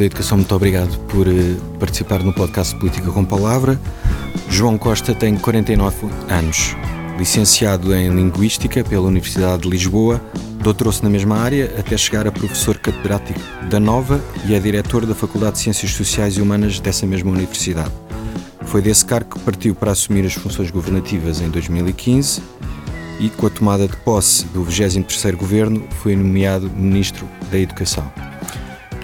da Educação, muito obrigado por uh, participar no podcast Política com Palavra. João Costa tem 49 anos, licenciado em Linguística pela Universidade de Lisboa, doutorou-se na mesma área até chegar a professor catedrático da Nova e é diretor da Faculdade de Ciências Sociais e Humanas dessa mesma universidade. Foi desse cargo que partiu para assumir as funções governativas em 2015 e, com a tomada de posse do 23º Governo, foi nomeado Ministro da Educação.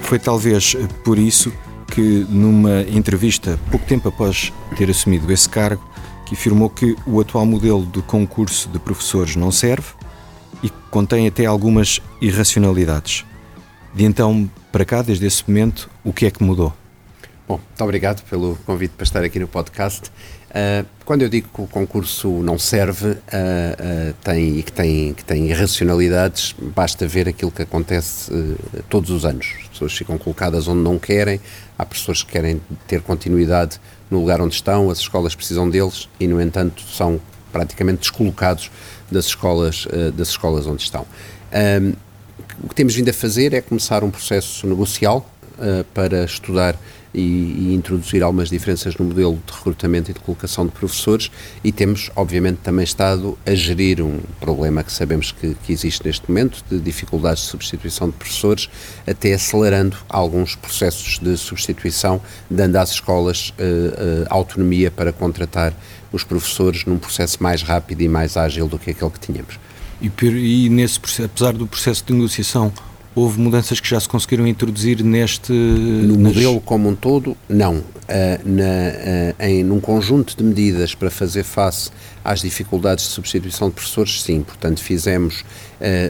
Foi talvez por isso que, numa entrevista pouco tempo após ter assumido esse cargo, que afirmou que o atual modelo de concurso de professores não serve e contém até algumas irracionalidades. De então para cá, desde esse momento, o que é que mudou? Bom, muito obrigado pelo convite para estar aqui no podcast. Uh, quando eu digo que o concurso não serve uh, uh, tem, e que tem, que tem irracionalidades, basta ver aquilo que acontece todos os anos. As pessoas ficam colocadas onde não querem, há pessoas que querem ter continuidade no lugar onde estão, as escolas precisam deles e, no entanto, são praticamente descolocados das escolas, das escolas onde estão. o que temos vindo a fazer é começar um processo negocial para estudar e, e, introduzir algumas diferenças no modelo de recrutamento e de colocação de professores e temos, obviamente, também estado a gerir um problema que sabemos que, que existe neste momento, de dificuldades de substituição de professores, até acelerando alguns processos de substituição, dando às escolas uh, uh, autonomia para contratar os professores num processo mais rápido e mais ágil do que aquele que tínhamos. E, e nesse apesar do processo de negociação, houve mudanças que já se conseguiram introduzir neste. No nas... modelo como um todo, não. Uh, na, uh, em num conjunto de medidas para fazer face às dificuldades de substituição de professores, sim. Portanto, fizemos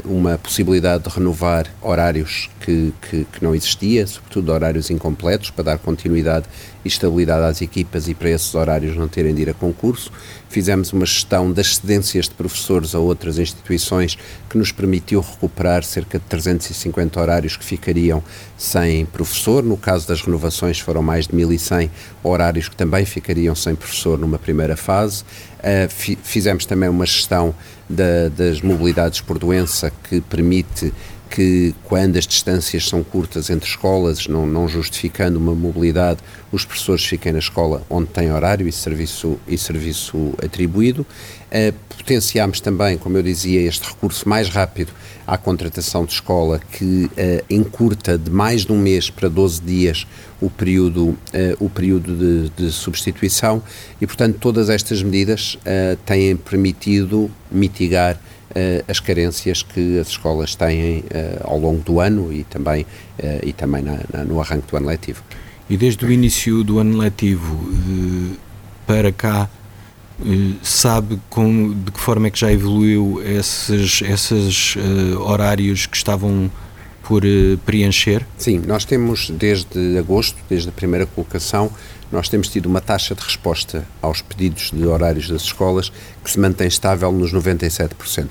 uma possibilidade de renovar horários que, que, que, não existia, sobretudo horários incompletos, para dar continuidade e estabilidade às equipas e para esses horários não terem de ir a concurso. Fizemos uma gestão das cedências de professores a outras instituições que nos permitiu recuperar cerca de 350 horários que ficariam sem professor. No caso das renovações, foram mais de 1.100 horários que também ficariam sem professor numa primeira fase. Uh, fizemos também uma gestão da, das mobilidades por doença que permite que quando as distâncias são curtas entre escolas, não, não, justificando uma mobilidade, os professores fiquem na escola onde têm horário e serviço, e serviço atribuído. Uh, potenciámos também, como eu dizia, este recurso mais rápido à contratação de escola, que uh, encurta de mais de um mês para 12 dias o período, uh, o período de, de, substituição e, portanto, todas estas medidas têm permitido mitigar as carências que as escolas têm uh, ao longo do ano e também, uh, e também na, na, no arranque do ano letivo. E desde o início do ano letivo para cá, sabe com, de que forma é que já evoluiu esses, esses horários que estavam por preencher? Sim, nós temos desde agosto, desde a primeira colocação, nós temos tido uma taxa de resposta aos pedidos de horários das escolas que se mantém estável nos 97%.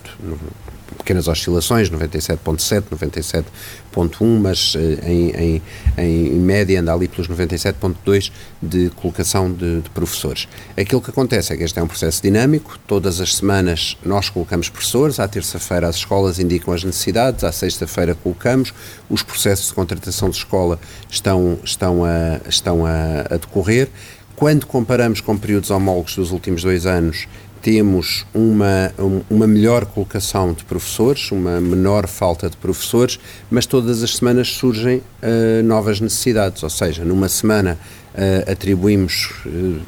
Pequenas oscilações, 97,7%, 97,1%, mas eh, em, em, em, média anda ali pelos 97,2% de colocação de, de, professores. Aquilo que acontece é que este é um processo dinâmico, todas as semanas nós colocamos professores, à terça-feira as escolas indicam as necessidades, à sexta-feira colocamos, os processos de contratação de escola estão, estão, a, estão a, a decorrer. Quando comparamos com períodos homólogos dos últimos dois anos, temos uma, uma melhor colocação de professores, uma menor falta de professores, mas todas as semanas surgem uh, novas necessidades, ou seja, numa semana uh, atribuímos uh,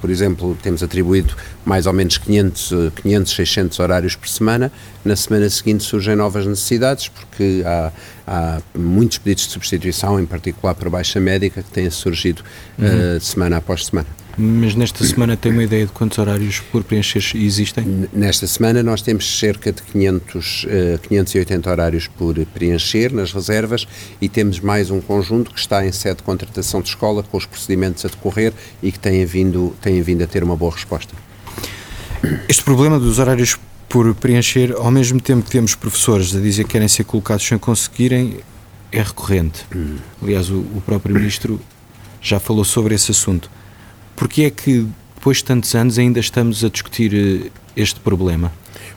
por exemplo, temos atribuído mais ou menos 500, 500 600 horários por semana. Na semana seguinte surgem novas necessidades, porque há, há muitos pedidos de substituição, em particular por baixa médica, que têm surgido uhum. uh, semana após semana. Mas nesta semana tem uma ideia de quantos horários por preencher existem? Nesta semana nós temos cerca de 500, uh, 580 horários por preencher nas reservas e temos mais um conjunto que está em sede de contratação de escola com os procedimentos a decorrer e que têm vindo, têm vindo a ter uma boa resposta. Este problema dos horários por preencher, ao mesmo tempo que temos professores a dizer que querem ser colocados sem conseguirem, é recorrente. Hum. Aliás, o, o próprio Ministro já falou sobre esse assunto. Porque é que, depois de tantos anos, ainda estamos a discutir eh, este problema?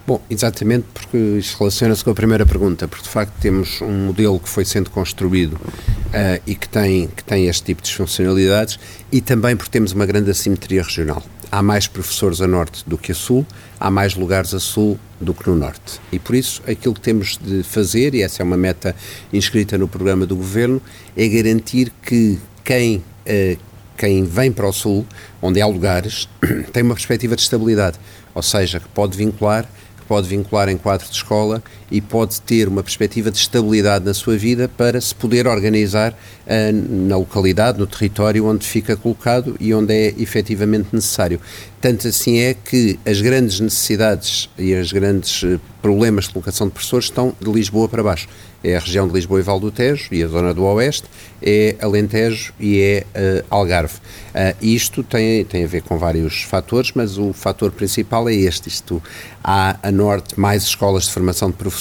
Bom, exatamente porque isto relaciona-se com a primeira pergunta, porque de facto temos um modelo que foi sendo construído uh, e que tem, que tem este tipo de funcionalidades e também porque temos uma grande assimetria regional. Há mais professores a norte do que a sul, há mais lugares a sul do que no norte. E por isso, aquilo que temos de fazer, e essa é uma meta inscrita no programa do governo, é garantir que quem, uh, quem vem para o sul, onde há lugares, tem uma perspectiva de estabilidade, ou seja, que pode vincular pode vincular em quadro de escola e pode ter uma perspectiva de estabilidade na sua vida para se poder organizar uh, na localidade, no território onde fica colocado e onde é efetivamente necessário. Tanto assim é que as grandes necessidades e os grandes eh, problemas de colocação de professores estão de Lisboa para baixo é a região de Lisboa e Val do Tejo e a zona do Oeste, é Alentejo e é uh, Algarve. Uh, isto tem, tem a ver com vários fatores, mas o fator principal é este. Isto, há a norte mais escolas de formação de professores,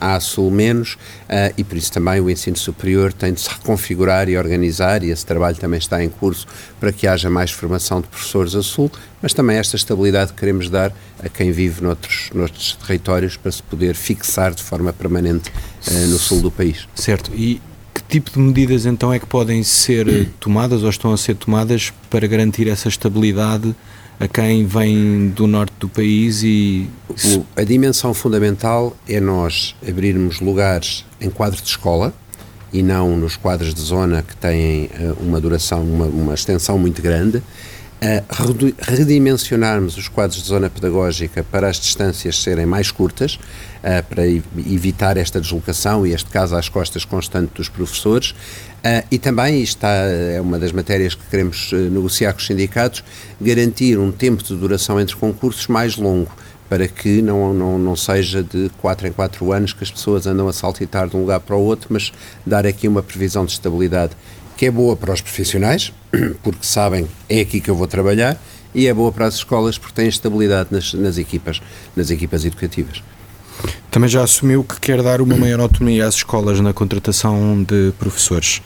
há a sul menos, uh, e por isso também o ensino superior tem de se reconfigurar e organizar, e esse trabalho também está em curso para que haja mais formação de professores a sul, mas também esta estabilidade que queremos dar a quem vive noutros, noutros territórios para se poder fixar de forma permanente uh, no sul do país. Certo. E que tipo de medidas então é que podem ser tomadas ou estão a ser tomadas para garantir essa estabilidade a quem vem do norte do país e o, a dimensão fundamental é nós abrirmos lugares em quadro de escola e não nos quadros de zona que têm uh, uma duração, uma, uma extensão muito grande uh, redimensionarmos os quadros de zona pedagógica para as distâncias serem mais curtas, uh, para evitar esta deslocação e este caso às costas constante dos professores. Uh, e também, isto é uma das matérias que queremos uh, negociar com os sindicatos, garantir um tempo de duração entre concursos mais longo, para que não, não, não seja de 4 em 4 anos que as pessoas andam a saltitar de um lugar para o outro, mas dar aqui uma previsão de estabilidade que é boa para os profissionais, porque sabem é aqui que eu vou trabalhar, e é boa para as escolas porque tem estabilidade nas, nas equipas, nas equipas educativas. Também já assumiu que quer dar uma maior autonomia às escolas na contratação de professores.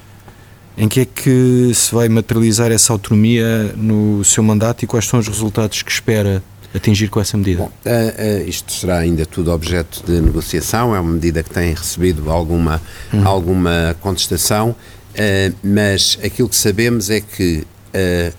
Em que é que se vai materializar essa autonomia no seu mandato e quais são os resultados que espera atingir com essa medida? Bom, uh, uh, isto será ainda tudo objeto de negociação, é uma medida que tem recebido alguma, uhum. alguma contestação. Uh, mas aquilo que sabemos é que uh,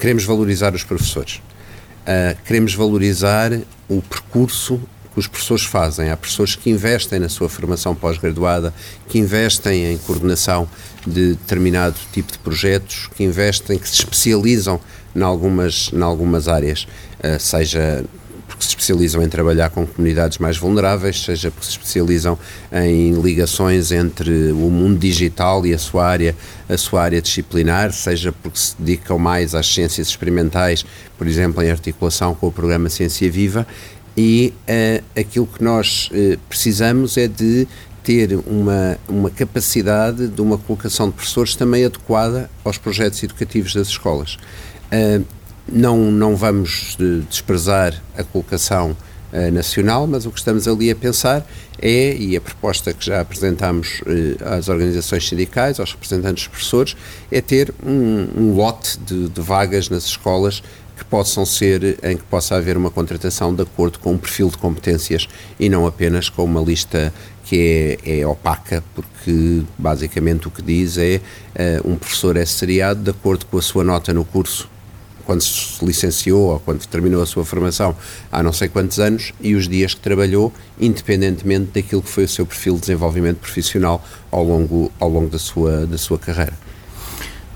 queremos valorizar os professores, uh, queremos valorizar o percurso que os professores fazem. Há professores que investem na sua formação pós-graduada, que investem em coordenação de determinado tipo de projetos, que investem, que se especializam em algumas, em algumas áreas, seja porque se especializam em trabalhar com comunidades mais vulneráveis, seja porque se especializam em ligações entre o mundo digital e a sua área, a sua área disciplinar, seja porque se dedicam mais às ciências experimentais, por exemplo, em articulação com o programa Ciência Viva, e uh, aquilo que nós uh, precisamos é de ter uma, uma capacidade de uma colocação de professores também adequada aos projetos educativos das escolas. Uh, não, não vamos desprezar a colocação uh, nacional, mas o que estamos ali a pensar é, e a proposta que já apresentámos uh, às organizações sindicais, aos representantes dos professores, é ter um, um lote de, de, vagas nas escolas que possam ser, em que possa haver uma contratação de acordo com um perfil de competências e não apenas com uma lista que é, é opaca, porque basicamente o que diz é uh, um professor é seriado de acordo com a sua nota no curso quando se licenciou ou quando terminou a sua formação há não sei quantos anos e os dias que trabalhou, independentemente daquilo que foi o seu perfil de desenvolvimento profissional ao longo, ao longo da, sua, da sua carreira.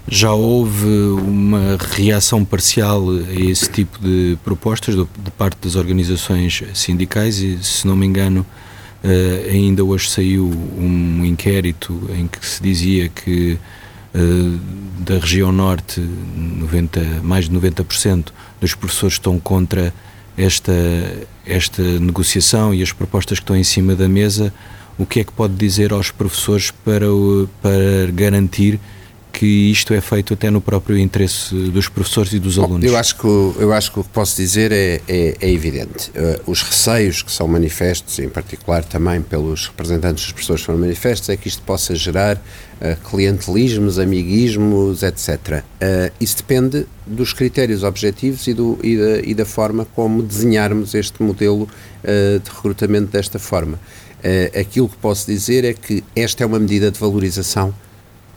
Já houve uma reação parcial a esse tipo de propostas de parte das organizações sindicais e, se não me engano, eh, ainda hoje saiu um inquérito em que se dizia que da região norte, 90, mais de 90% dos professores estão contra esta, esta negociação e as propostas que estão em cima da mesa. O que é que pode dizer aos professores para, para garantir que isto é feito até no próprio interesse dos professores e dos Bom, alunos? Eu acho, que, eu acho que o que posso dizer é, é, é evidente. Uh, os receios que são manifestos, em particular também pelos representantes dos professores que foram manifestos, é que isto possa gerar uh, clientelismos, amiguismos, etc. Uh, isso depende dos critérios objetivos e, do, e, da, e da forma como desenharmos este modelo de recrutamento desta forma. aquilo que posso dizer é que esta é uma medida de valorização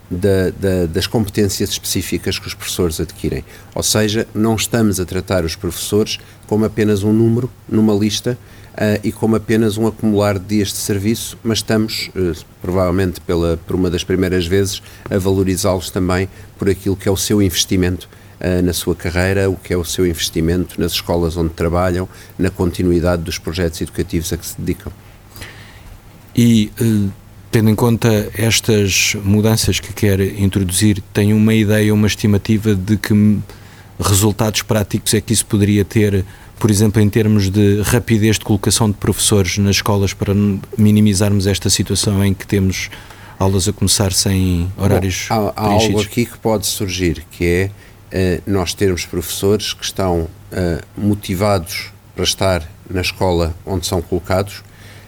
da, da, das competências específicas que os professores adquirem. Ou seja, não estamos a tratar os professores como apenas um número numa lista uh, e como apenas um acumular de dias de serviço, mas estamos, uh, provavelmente pela, por uma das primeiras vezes, a valorizá-los também por aquilo que é o seu investimento uh, na sua carreira, o que é o seu investimento nas escolas onde trabalham, na continuidade dos projetos educativos a que se dedicam. E tendo em conta estas mudanças que quer introduzir, tem uma ideia, uma estimativa de que resultados práticos é que isso poderia ter, por exemplo, em termos de rapidez de colocação de professores nas escolas para minimizarmos esta situação em que temos aulas a começar sem horários Bom, há, há algo aqui que pode surgir, que é uh, nós termos professores que estão uh, motivados para estar na escola onde são colocados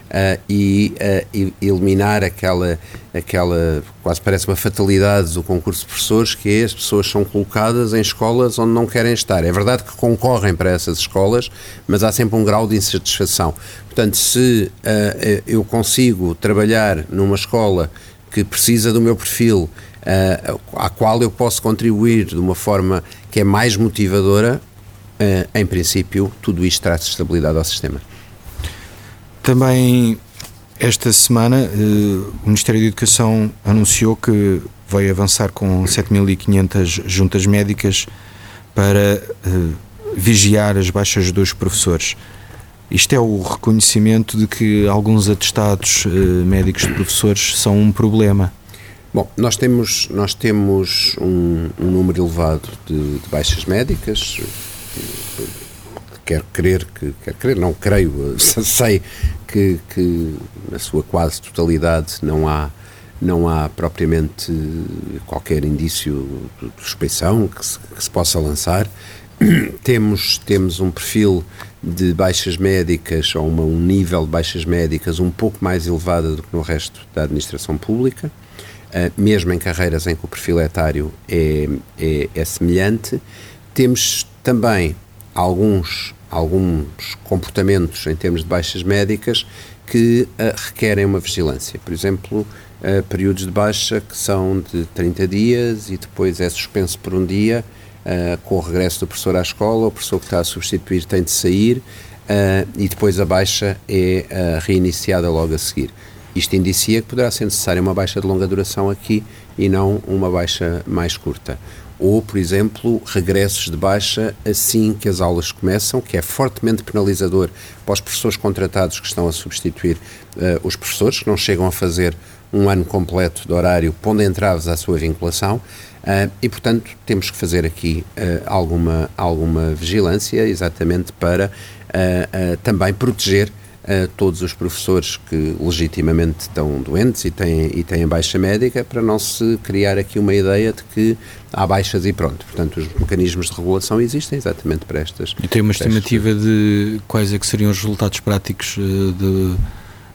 uh, e, uh, eliminar aquela, aquela, quase parece uma fatalidade do concurso de professores, que é as pessoas são colocadas em escolas onde não querem estar. É verdade que concorrem para essas escolas, mas há sempre um grau de insatisfação. Portanto, se uh, eu consigo trabalhar numa escola que precisa do meu perfil, à qual eu posso contribuir de uma forma que é mais motivadora, em princípio, tudo isto traz estabilidade ao sistema. Também esta semana eh, o Ministério da Educação anunciou que vai avançar com 7.500 juntas médicas para eh, vigiar as baixas dos professores. Isto é o reconhecimento de que alguns atestados eh, médicos de professores são um problema. Bom, nós temos, nós temos um, um número elevado de, de baixas médicas, quero crer que, quero crer, não creio, sei que, que na sua quase totalidade não há não há propriamente qualquer indício de suspeição que se, que se possa lançar. temos, temos um perfil de baixas médicas ou uma, um nível de baixas médicas um pouco mais elevado do que no resto da administração pública, uh, mesmo em carreiras em que o perfil etário é, é, é semelhante. Temos também alguns alguns comportamentos em termos de baixas médicas que uh, requerem uma vigilância. Por exemplo, uh, períodos de baixa que são de 30 dias e depois é suspenso por um dia uh, com o regresso do professor à escola, o professor que está a substituir tem de sair e depois a baixa é reiniciada logo a seguir. Isto indicia que poderá ser necessária uma baixa de longa duração aqui e não uma baixa mais curta ou, por exemplo, regressos de baixa assim que as aulas começam, que é fortemente penalizador para os professores contratados que estão a substituir uh, os professores, que não chegam a fazer um ano completo de horário, pondo entraves à sua vinculação, uh, e, portanto, temos que fazer aqui uh, alguma, alguma vigilância, exatamente para também proteger a todos os professores que legitimamente estão doentes e têm, e têm baixa médica, para não se criar aqui uma ideia de que há baixas e pronto. Portanto, os mecanismos de regulação existem exatamente para estas. E tem uma estimativa de quais é que seriam os resultados práticos eh, de,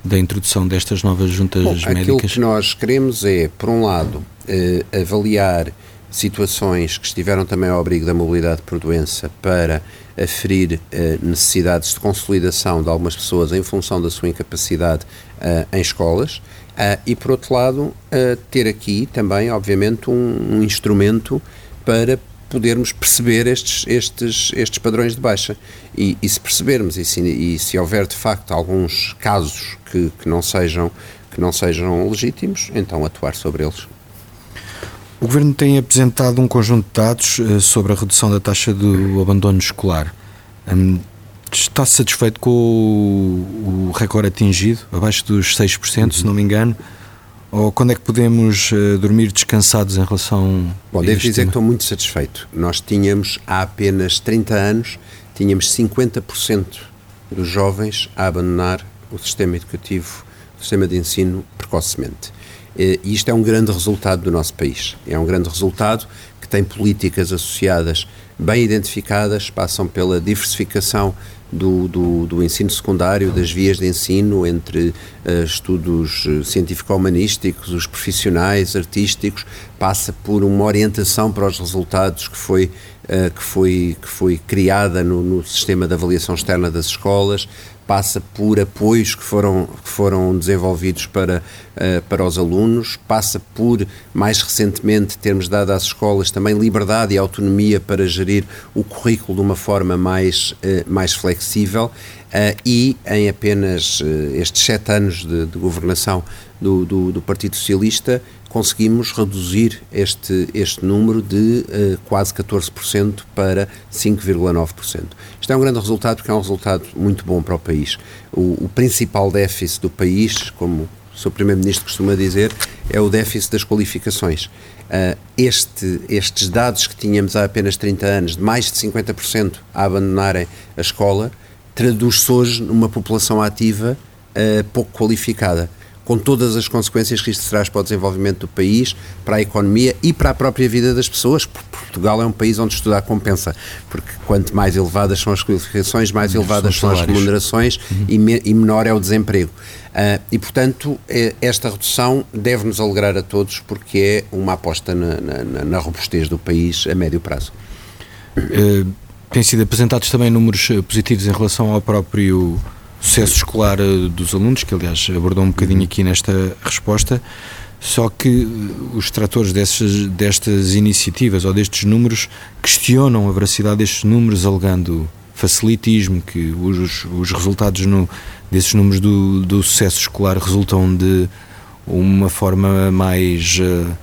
da introdução destas novas juntas Bom, médicas? Aquilo que nós queremos é, por um lado, eh, avaliar situações que estiveram também ao abrigo da mobilidade por doença para aferir uh, necessidades de consolidação de algumas pessoas em função da sua incapacidade uh, em escolas uh, e, por outro lado, ter aqui também, obviamente, um, um, instrumento para podermos perceber estes, estes, estes padrões de baixa. E, e se percebermos e se, e se, houver de facto alguns casos que, que, não sejam, que não sejam legítimos, então atuar sobre eles. O Governo tem apresentado um conjunto de dados uh, sobre a redução da taxa do abandono escolar. Um, está satisfeito com o, recorde atingido, abaixo dos 6%, uhum. se não me engano? Ou quando é que podemos uh, dormir descansados em relação Bom, devo dizer tema? que estou muito satisfeito. Nós tínhamos, há apenas 30 anos, tínhamos 50% dos jovens a abandonar o sistema educativo, o sistema de ensino precocemente. E isto é um grande resultado do nosso país. É um grande resultado que tem políticas associadas bem identificadas, passam pela diversificação do, do, do, ensino secundário, das vias de ensino entre uh, estudos uh, científico-humanísticos, os profissionais, artísticos, passa por uma orientação para os resultados que foi, uh, que foi, que foi criada no, no sistema de avaliação externa das escolas, passa por apoios que foram, que foram desenvolvidos para, uh, para os alunos, passa por, mais recentemente, termos dado às escolas também liberdade e autonomia para gerir o currículo de uma forma mais, uh, mais flexível uh, e, em apenas estes sete anos de, de governação do, do, do Partido Socialista, conseguimos reduzir este, este número de uh, quase 14% para 5,9%. Isto é um grande resultado porque é um resultado muito bom para o país. O, o principal déficit do país, como o Sr. Primeiro-Ministro costuma dizer, é o déficit das qualificações. Uh, este, estes dados que tínhamos há apenas 30 anos, de mais de 50% a abandonarem a escola, traduz-se hoje numa população ativa uh, pouco qualificada com todas as consequências que isto traz para o desenvolvimento do país, para a economia e para a própria vida das pessoas. Portugal é um país onde estudar compensa, porque quanto mais elevadas são as qualificações, mais elevadas são, são as remunerações uhum. e, me, e, menor é o desemprego. Uh, e, portanto, é, esta redução deve nos alegrar a todos, porque é uma aposta na, na, na robustez do país a médio prazo. Uh, têm sido apresentados também números eh, positivos em relação ao próprio sucesso escolar eh, dos alunos, que aliás abordou um bocadinho aqui nesta resposta, só que eh, os tratores dessas, destas iniciativas ou destes números questionam a veracidade destes números, alegando facilitismo, que os, os resultados no, desses números do, do sucesso escolar resultam de uma forma mais uh,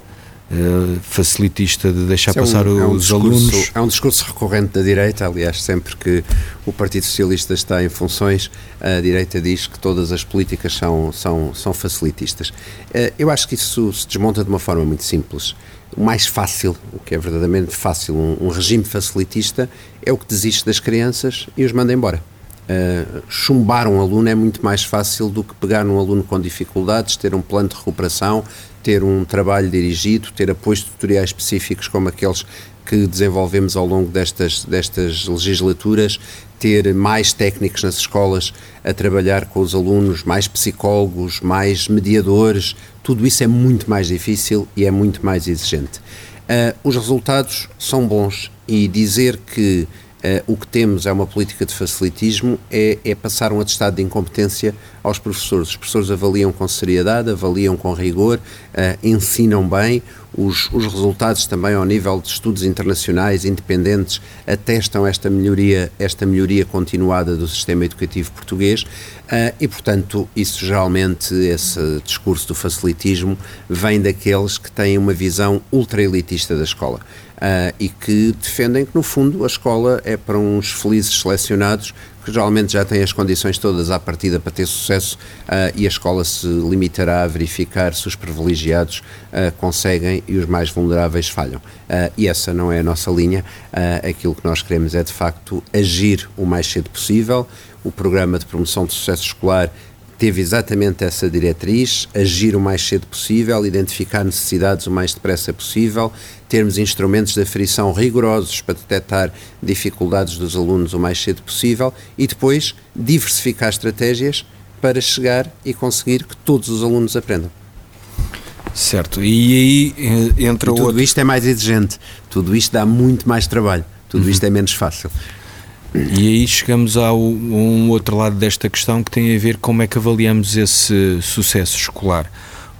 eh, facilitista de deixar é passar um, é um os discurso, alunos. É um discurso recorrente da direita, aliás, sempre que o Partido Socialista está em funções, a direita diz que todas as políticas são, são, são facilitistas. Eh, eu acho que isso se desmonta de uma forma muito simples. O mais fácil, o que é verdadeiramente fácil, um, um regime facilitista, é o que desiste das crianças e os manda embora. Uh, chumbar um aluno é muito mais fácil do que pegar num aluno com dificuldades, ter um plano de recuperação, ter um trabalho dirigido, ter apoios tutoriais específicos como aqueles que desenvolvemos ao longo destas, destas legislaturas, ter mais técnicos nas escolas a trabalhar com os alunos, mais psicólogos, mais mediadores, tudo isso é muito mais difícil e é muito mais exigente. Uh, os resultados são bons e dizer que Uh, o que temos é uma política de facilitismo, é, é, passar um atestado de incompetência aos professores. Os professores avaliam com seriedade, avaliam com rigor, uh, ensinam bem, os, os, resultados também ao nível de estudos internacionais independentes atestam esta melhoria, esta melhoria continuada do sistema educativo português. Uh, e, portanto, isso geralmente, esse discurso do facilitismo vem daqueles que têm uma visão ultra-elitista da escola uh, e que defendem que, no fundo, a escola é para uns felizes selecionados que geralmente já têm as condições todas à partida para ter sucesso uh, e a escola se limitará a verificar se os privilegiados uh, conseguem e os mais vulneráveis falham. Uh, e essa não é a nossa linha. aquilo que nós queremos é, de facto, agir o mais cedo possível. O programa de promoção de sucesso escolar teve exatamente essa diretriz, agir o mais cedo possível, identificar necessidades o mais depressa possível, termos instrumentos de aferição rigorosos para detectar dificuldades dos alunos o mais cedo possível e depois diversificar estratégias para chegar e conseguir que todos os alunos aprendam. Certo, e aí eh, entra e tudo outro... isto é mais exigente, tudo isto dá muito mais trabalho, tudo uhum. isto é menos fácil. E aí chegamos ao um outro lado desta questão que tem a ver como é que avaliamos esse sucesso escolar.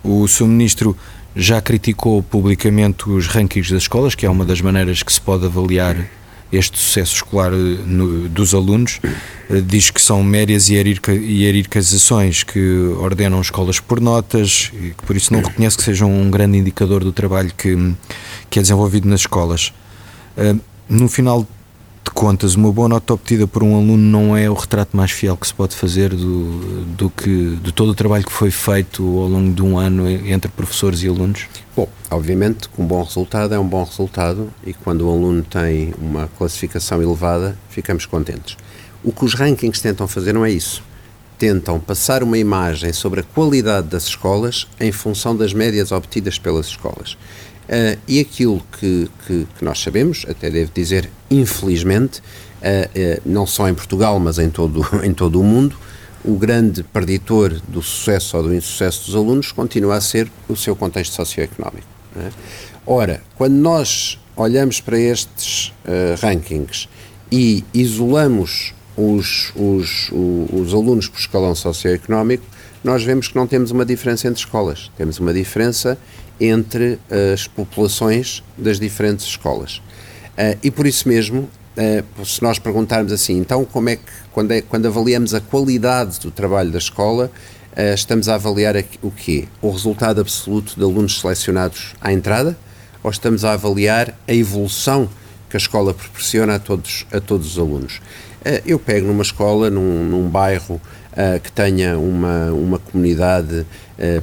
O Sr. Ministro já criticou publicamente os rankings das escolas, que é uma das maneiras que se pode avaliar este sucesso escolar eh, no, dos alunos. Eh, diz que são médias hierarquizações que ordenam escolas por notas e que por isso não reconhece que sejam um grande indicador do trabalho que, que é desenvolvido nas escolas. Eh, no final de contas, uma boa nota obtida por um aluno não é o retrato mais fiel que se pode fazer do, do que, de todo o trabalho que foi feito ao longo de um ano entre professores e alunos? Bom, obviamente um bom resultado é um bom resultado e quando o aluno tem uma classificação elevada, ficamos contentes. O que os rankings tentam fazer não é isso. tentam passar uma imagem sobre a qualidade das escolas em função das médias obtidas pelas escolas. Uh, e aquilo que, que, que, nós sabemos, até devo dizer, infelizmente, uh, uh, não só em Portugal, mas em todo, em todo o mundo, o grande preditor do sucesso ou do insucesso dos alunos continua a ser o seu contexto socioeconómico. É? Ora, quando nós olhamos para estes rankings e isolamos os, os, os, os alunos por escalão socioeconómico, nós vemos que não temos uma diferença entre escolas, temos uma diferença entre as populações das diferentes escolas. Uh, e por isso mesmo, uh, se nós perguntarmos assim, então como é que, quando, é, quando avaliamos a qualidade do trabalho da escola, uh, estamos a avaliar o quê? O resultado absoluto de alunos selecionados à entrada? Ou estamos a avaliar a evolução que a escola proporciona a todos, a todos os alunos? eu pego numa escola, num, num bairro que tenha uma, uma comunidade,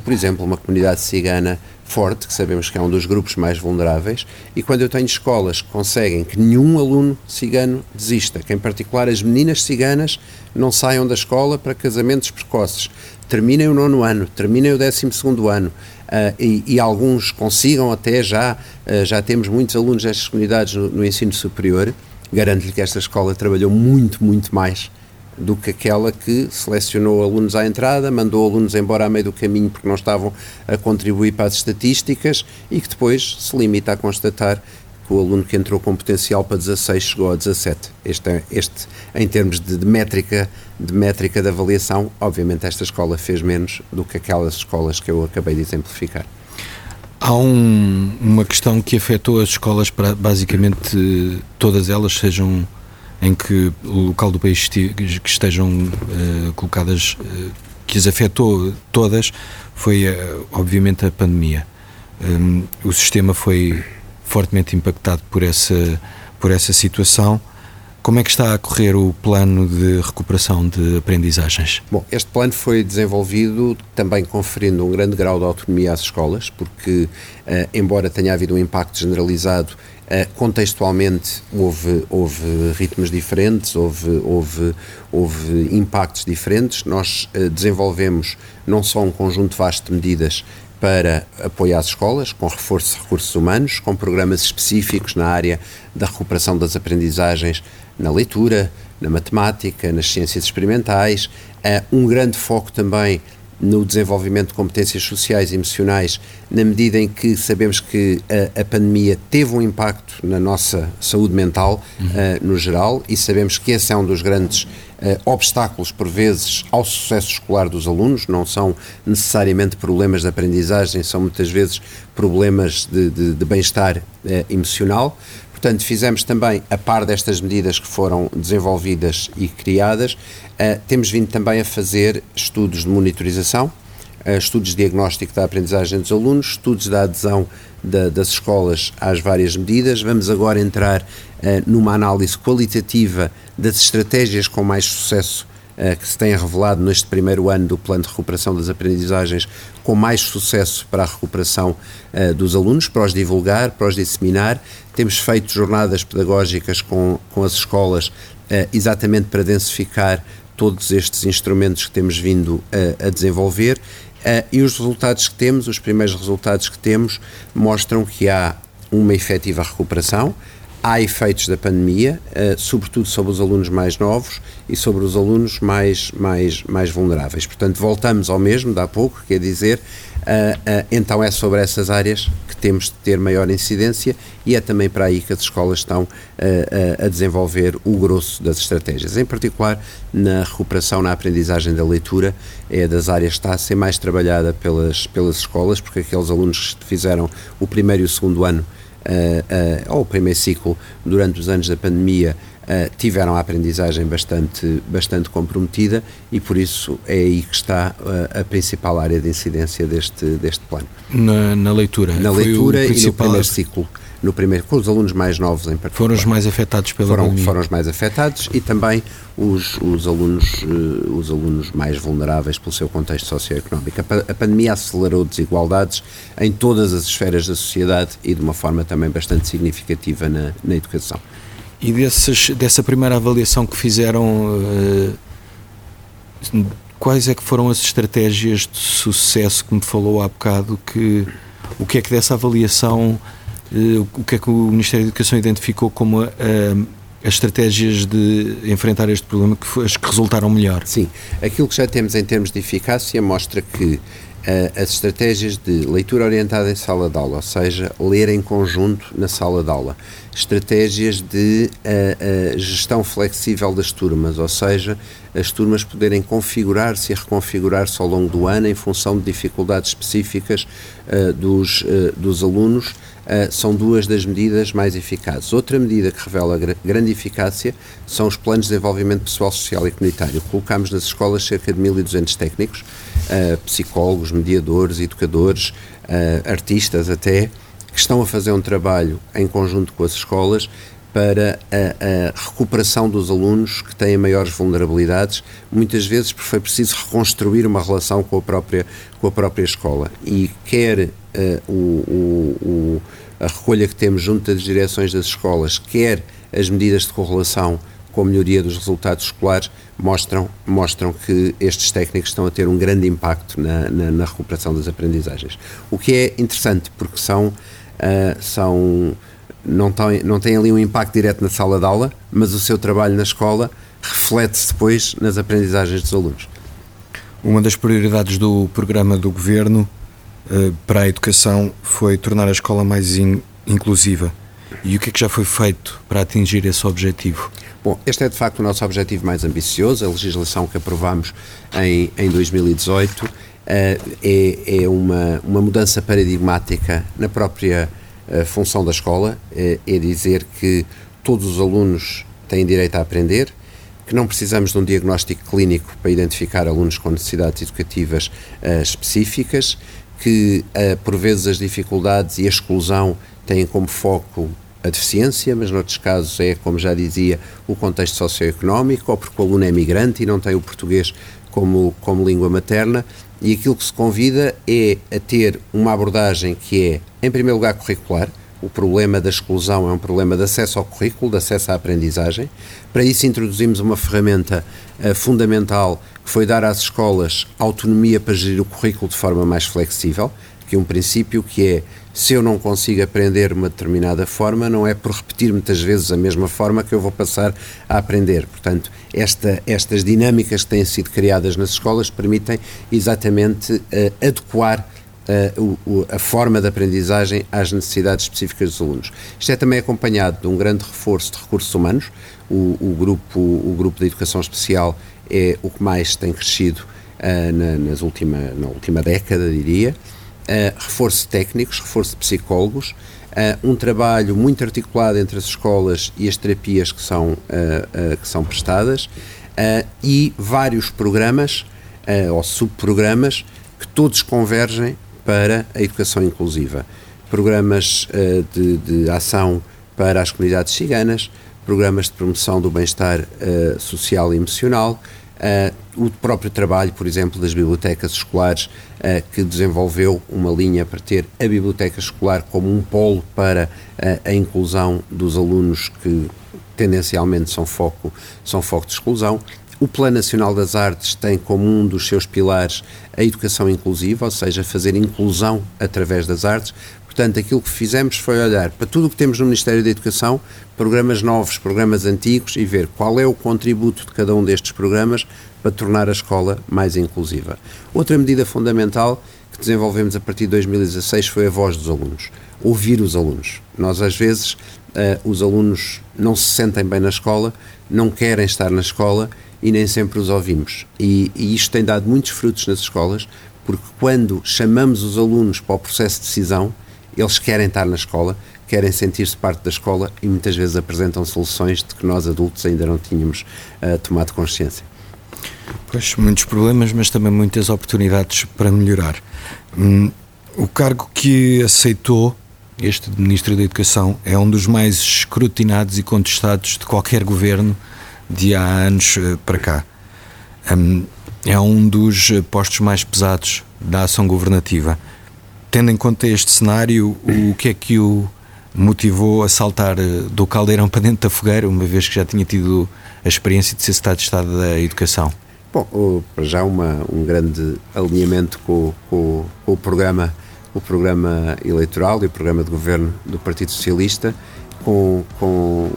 por exemplo, uma comunidade cigana, forte, que sabemos que é um dos grupos mais vulneráveis, e quando eu tenho escolas que conseguem que nenhum aluno cigano desista, que em particular as meninas ciganas não saiam da escola para casamentos precoces, terminem o nono ano, terminem o décimo segundo ano, uh, e, e, alguns consigam até já, uh, já temos muitos alunos destas comunidades no, no ensino superior, garanto-lhe que esta escola trabalhou muito, muito mais do que aquela que selecionou alunos à entrada, mandou alunos embora a meio do caminho porque não estavam a contribuir para as estatísticas e que depois se limita a constatar que o aluno que entrou com potencial para 16 chegou a 17. Este, este em termos de, de, métrica, de métrica de avaliação, obviamente esta escola fez menos do que aquelas escolas que eu acabei de exemplificar. Há um, uma questão que afetou as escolas para basicamente todas elas sejam em que o local do país que estejam uh, colocadas, uh, que as afetou todas, foi uh, obviamente a pandemia. Um, o sistema foi fortemente impactado por essa, por essa situação. Como é que está a correr o plano de recuperação de aprendizagens? Bom, este plano foi desenvolvido também conferindo um grande grau de autonomia às escolas, porque, embora tenha havido um impacto generalizado contextualmente houve, houve ritmos diferentes, houve, houve, houve impactos diferentes. Nós uh, desenvolvemos não só um conjunto vasto de medidas para apoiar as escolas, com reforço de recursos humanos, com programas específicos na área da recuperação das aprendizagens na leitura, na matemática, nas ciências experimentais, uh, um grande foco também no desenvolvimento de competências sociais e emocionais, na medida em que sabemos que a, a pandemia teve um impacto na nossa saúde mental, uhum. uh, no geral, e sabemos que esse é um dos grandes uh, obstáculos, por vezes, ao sucesso escolar dos alunos. Não são necessariamente problemas de aprendizagem, são muitas vezes problemas de, de, de bem-estar uh, emocional. Portanto, fizemos também, a par destas medidas que foram desenvolvidas e criadas, uh, temos vindo também a fazer estudos de monitorização, uh, estudos de diagnóstico da aprendizagem dos alunos, estudos da adesão da, das escolas às várias medidas. Vamos agora entrar uh, numa análise qualitativa das estratégias com mais sucesso que se têm revelado neste primeiro ano do plano de recuperação das aprendizagens com mais sucesso para a recuperação dos alunos, para os divulgar, para os disseminar. Temos feito jornadas pedagógicas com, com as escolas uh, exatamente para densificar todos estes instrumentos que temos vindo a, desenvolver. E os resultados que temos, os primeiros resultados que temos, mostram que há uma efetiva recuperação, há efeitos da pandemia, uh, sobretudo sobre os alunos mais novos e sobre os alunos mais, mais, mais vulneráveis. Portanto, voltamos ao mesmo, de há pouco, quer dizer, uh, uh, então é sobre essas áreas que temos de ter maior incidência e é também para aí que as escolas estão a desenvolver o grosso das estratégias. Em particular, na recuperação, na aprendizagem da leitura, é das áreas que está a ser mais trabalhada pelas, pelas escolas, porque aqueles alunos que fizeram o primeiro e o segundo ano uh, ou o primeiro ciclo durante os anos da pandemia Uh, tiveram a aprendizagem bastante, bastante comprometida e por isso é aí que está uh, a principal área de incidência deste, deste plano. Na, na leitura? Na leitura e no primeiro ciclo no primeiro, com os alunos mais novos em particular. Foram os mais afetados pela foram, pandemia. Foram os mais afetados e também os, os, alunos, uh, os alunos mais vulneráveis pelo seu contexto socioeconómico. A, a pandemia acelerou desigualdades em todas as esferas da sociedade e de uma forma também bastante significativa na, na educação. E desses, dessa primeira avaliação que fizeram, uh, quais é que foram as estratégias de sucesso que me falou há bocado que o que é que dessa avaliação eh, o que é que o Ministério da Educação identificou como a, a as estratégias de enfrentar este problema que foi, as que resultaram melhor? Sim, aquilo que já temos em termos de eficácia mostra que uh, as estratégias de leitura orientada em sala de aula, ou seja, ler em conjunto na sala de aula, estratégias de gestão flexível das turmas, ou seja, as turmas poderem configurar-se e reconfigurar-se ao longo do ano em função de dificuldades específicas dos, dos alunos, são duas das medidas mais eficazes. Outra medida que revela grande eficácia são os planos de desenvolvimento pessoal, social e comunitário. Colocamos nas escolas cerca de 1.200 técnicos, psicólogos, mediadores, educadores, uh, artistas até, que estão a fazer um trabalho em conjunto com as escolas para a, a, recuperação dos alunos que têm maiores vulnerabilidades, muitas vezes porque foi preciso reconstruir uma relação com a própria, com a própria escola. E quer uh, o, o, a recolha que temos junto das direções das escolas, quer as medidas de correlação com a melhoria dos resultados escolares, mostram, mostram que estes técnicos estão a ter um grande impacto na, na, na recuperação das aprendizagens. O que é interessante, porque são, uh, são não, têm, não têm ali um impacto direto na sala de aula, mas o seu trabalho na escola reflete-se depois nas aprendizagens dos alunos. Uma das prioridades do programa do governo para a educação foi tornar a escola mais in, inclusiva. E o que é que já foi feito para atingir esse objetivo? Bom, este é de facto o nosso objetivo mais ambicioso. A legislação que aprovamos em, em 2018 uh, eh, é, é uma, uma mudança paradigmática na própria uh, função da escola. Uh, é dizer que todos os alunos têm direito a aprender, que não precisamos de um diagnóstico clínico para identificar alunos com necessidades educativas específicas, que por vezes as dificuldades e a exclusão têm como foco a deficiência, mas noutros casos é, como já dizia, o contexto socioeconómico, ou porque o aluno é migrante e não tem o português como, como língua materna, e aquilo que se convida é a ter uma abordagem que é, em primeiro lugar, curricular. O problema da exclusão é um problema de acesso ao currículo, de acesso à aprendizagem. Para isso, introduzimos uma ferramenta uh, fundamental que foi dar às escolas autonomia para gerir o currículo de forma mais flexível, que é um princípio que é se eu não consigo aprender uma determinada forma, não é por repetir muitas vezes a mesma forma que eu vou passar a aprender. Portanto, esta, estas dinâmicas que têm sido criadas nas escolas permitem exatamente uh, adequar a forma de aprendizagem às necessidades específicas dos alunos. Isto é também acompanhado de um grande reforço de recursos humanos. O, o grupo, o grupo de educação especial é o que mais tem crescido uh, na, nas última, na última década, diria uh, reforço de técnicos, reforço de psicólogos, uh, um trabalho muito articulado entre as escolas e as terapias que são, que são prestadas e vários programas ou subprogramas que todos convergem para a educação inclusiva. Programas de, de ação para as comunidades ciganas, programas de promoção do bem-estar social e emocional, Uh, o próprio trabalho, por exemplo, das bibliotecas escolares, uh, que desenvolveu uma linha para ter a biblioteca escolar como um polo para uh, a inclusão dos alunos que tendencialmente são foco, são foco de exclusão. O Plano Nacional das Artes tem como um dos seus pilares a educação inclusiva, ou seja, fazer inclusão através das artes. Portanto, aquilo que fizemos foi olhar para tudo o que temos no Ministério da Educação, programas novos, programas antigos e ver qual é o contributo de cada um destes programas para tornar a escola mais inclusiva. Outra medida fundamental que desenvolvemos a partir de 2016 foi a voz dos alunos, ouvir os alunos. Nós, às vezes, uh, os alunos não se sentem bem na escola, não querem estar na escola e nem sempre os ouvimos. E, e isto tem dado muitos frutos nas escolas, porque quando chamamos os alunos para o processo de decisão, eles querem estar na escola, querem sentir-se parte da escola e muitas vezes apresentam soluções de que nós adultos ainda não tínhamos uh, tomado consciência. Pois, muitos problemas, mas também muitas oportunidades para melhorar. Hum, o cargo que aceitou este Ministro da Educação é um dos mais escrutinados e contestados de qualquer governo de há anos uh, para cá. Um, é um dos postos mais pesados da ação governativa tendo em conta este cenário, o que é que o motivou a saltar eh, do caldeirão para dentro da fogueira, uma vez que já tinha tido a experiência de ser Estado de Estado da Educação? Bom, para já uma, um grande alinhamento com, com, com, o programa o programa eleitoral e o programa de governo do Partido Socialista, com, com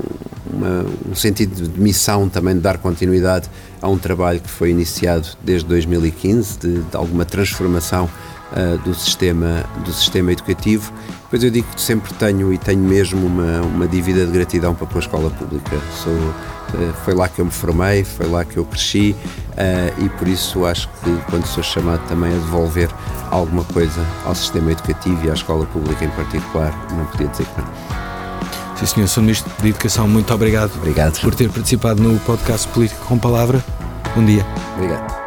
uma, um sentido de missão também de dar continuidade a um trabalho que foi iniciado desde 2015, de, de alguma transformação uh, do, sistema, do sistema educativo. Pois eu digo que sempre tenho e tenho mesmo uma, uma dívida de gratidão para com a escola pública. Sou, foi lá que eu me formei, foi lá que eu cresci uh, e por isso acho que quando sou chamado também a devolver alguma coisa ao sistema educativo e à escola pública em particular, não podia dizer que não. Sim, senhor Sr. Ministro de Educação, muito obrigado, obrigado por ter participado no podcast Política com Palavra. Bom dia. Obrigado.